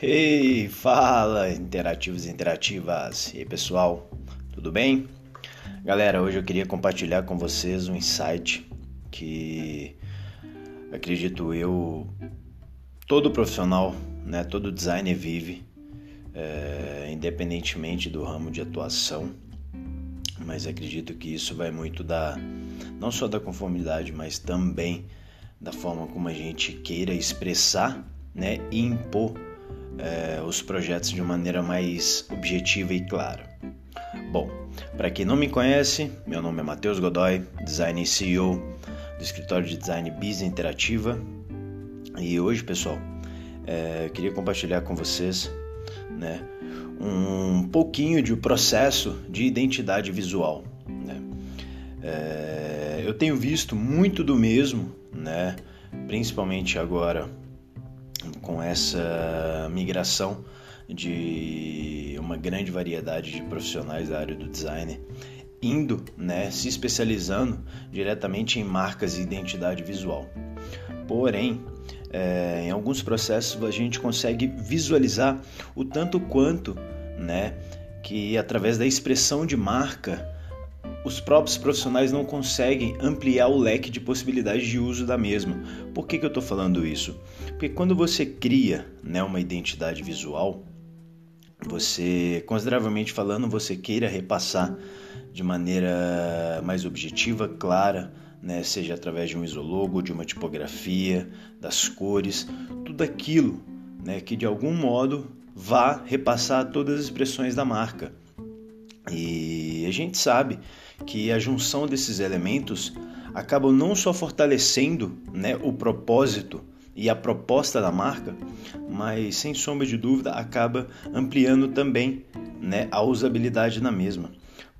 Ei, fala, interativos e interativas. E aí, pessoal, tudo bem? Galera, hoje eu queria compartilhar com vocês um insight que acredito eu todo profissional, né, todo designer vive, é, independentemente do ramo de atuação. Mas acredito que isso vai muito da não só da conformidade, mas também da forma como a gente queira expressar, né, e impor é, os projetos de maneira mais objetiva e clara. Bom, para quem não me conhece, meu nome é Matheus Godoy, designer CEO do escritório de design Business Interativa. E hoje, pessoal, é, eu queria compartilhar com vocês né, um pouquinho de processo de identidade visual. Né? É, eu tenho visto muito do mesmo, né, principalmente agora com essa migração de uma grande variedade de profissionais da área do design indo, né, se especializando diretamente em marcas e identidade visual. Porém, é, em alguns processos a gente consegue visualizar o tanto quanto, né, que através da expressão de marca os próprios profissionais não conseguem ampliar o leque de possibilidades de uso da mesma. Por que, que eu estou falando isso? Porque quando você cria né, uma identidade visual, você, consideravelmente falando, você queira repassar de maneira mais objetiva, clara, né, seja através de um isologo, de uma tipografia, das cores, tudo aquilo né, que de algum modo vá repassar todas as expressões da marca. E a gente sabe que a junção desses elementos acabam não só fortalecendo né, o propósito e a proposta da marca, mas sem sombra de dúvida acaba ampliando também né, a usabilidade na mesma.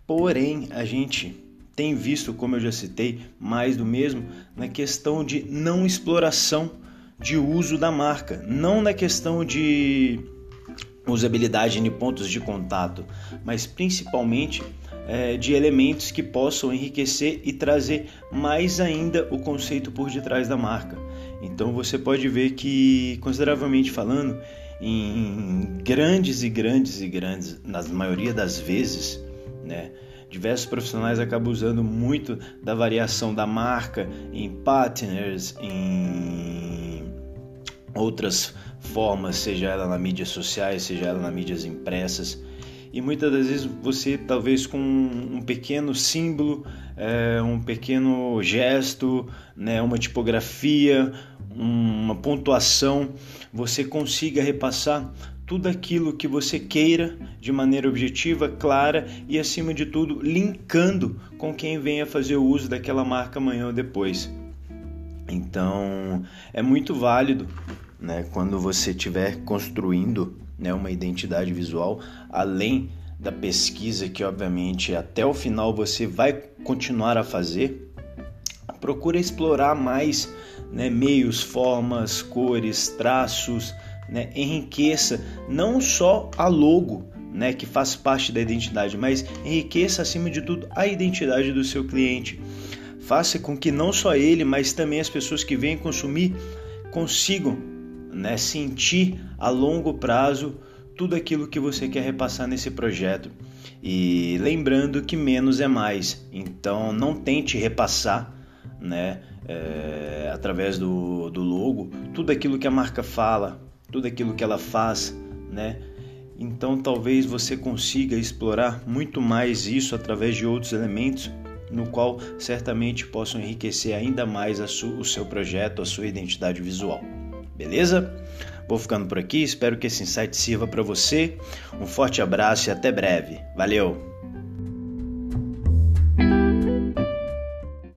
Porém, a gente tem visto, como eu já citei, mais do mesmo na questão de não exploração de uso da marca, não na questão de usabilidade em pontos de contato, mas principalmente é, de elementos que possam enriquecer e trazer mais ainda o conceito por detrás da marca. Então você pode ver que, consideravelmente falando, em grandes e grandes e grandes, na maioria das vezes, né, diversos profissionais acabam usando muito da variação da marca em partners, em outras formas, seja ela na mídias sociais, seja ela nas mídias impressas. E muitas das vezes você, talvez com um pequeno símbolo, é, um pequeno gesto, né, uma tipografia, uma pontuação, você consiga repassar tudo aquilo que você queira de maneira objetiva, clara e, acima de tudo, linkando com quem venha fazer o uso daquela marca amanhã ou depois. Então, é muito válido né, quando você estiver construindo né, uma identidade visual, além da pesquisa que obviamente até o final você vai continuar a fazer, procura explorar mais né, meios, formas, cores, traços, né, enriqueça não só a logo, né, que faz parte da identidade, mas enriqueça acima de tudo a identidade do seu cliente. Faça com que não só ele, mas também as pessoas que vêm consumir consigam né, sentir a longo prazo tudo aquilo que você quer repassar nesse projeto. E lembrando que menos é mais, então não tente repassar né, é, através do, do logo tudo aquilo que a marca fala, tudo aquilo que ela faz, né? Então talvez você consiga explorar muito mais isso através de outros elementos, no qual certamente possam enriquecer ainda mais o seu projeto, a sua identidade visual. Beleza? Vou ficando por aqui, espero que esse insight sirva para você. Um forte abraço e até breve. Valeu!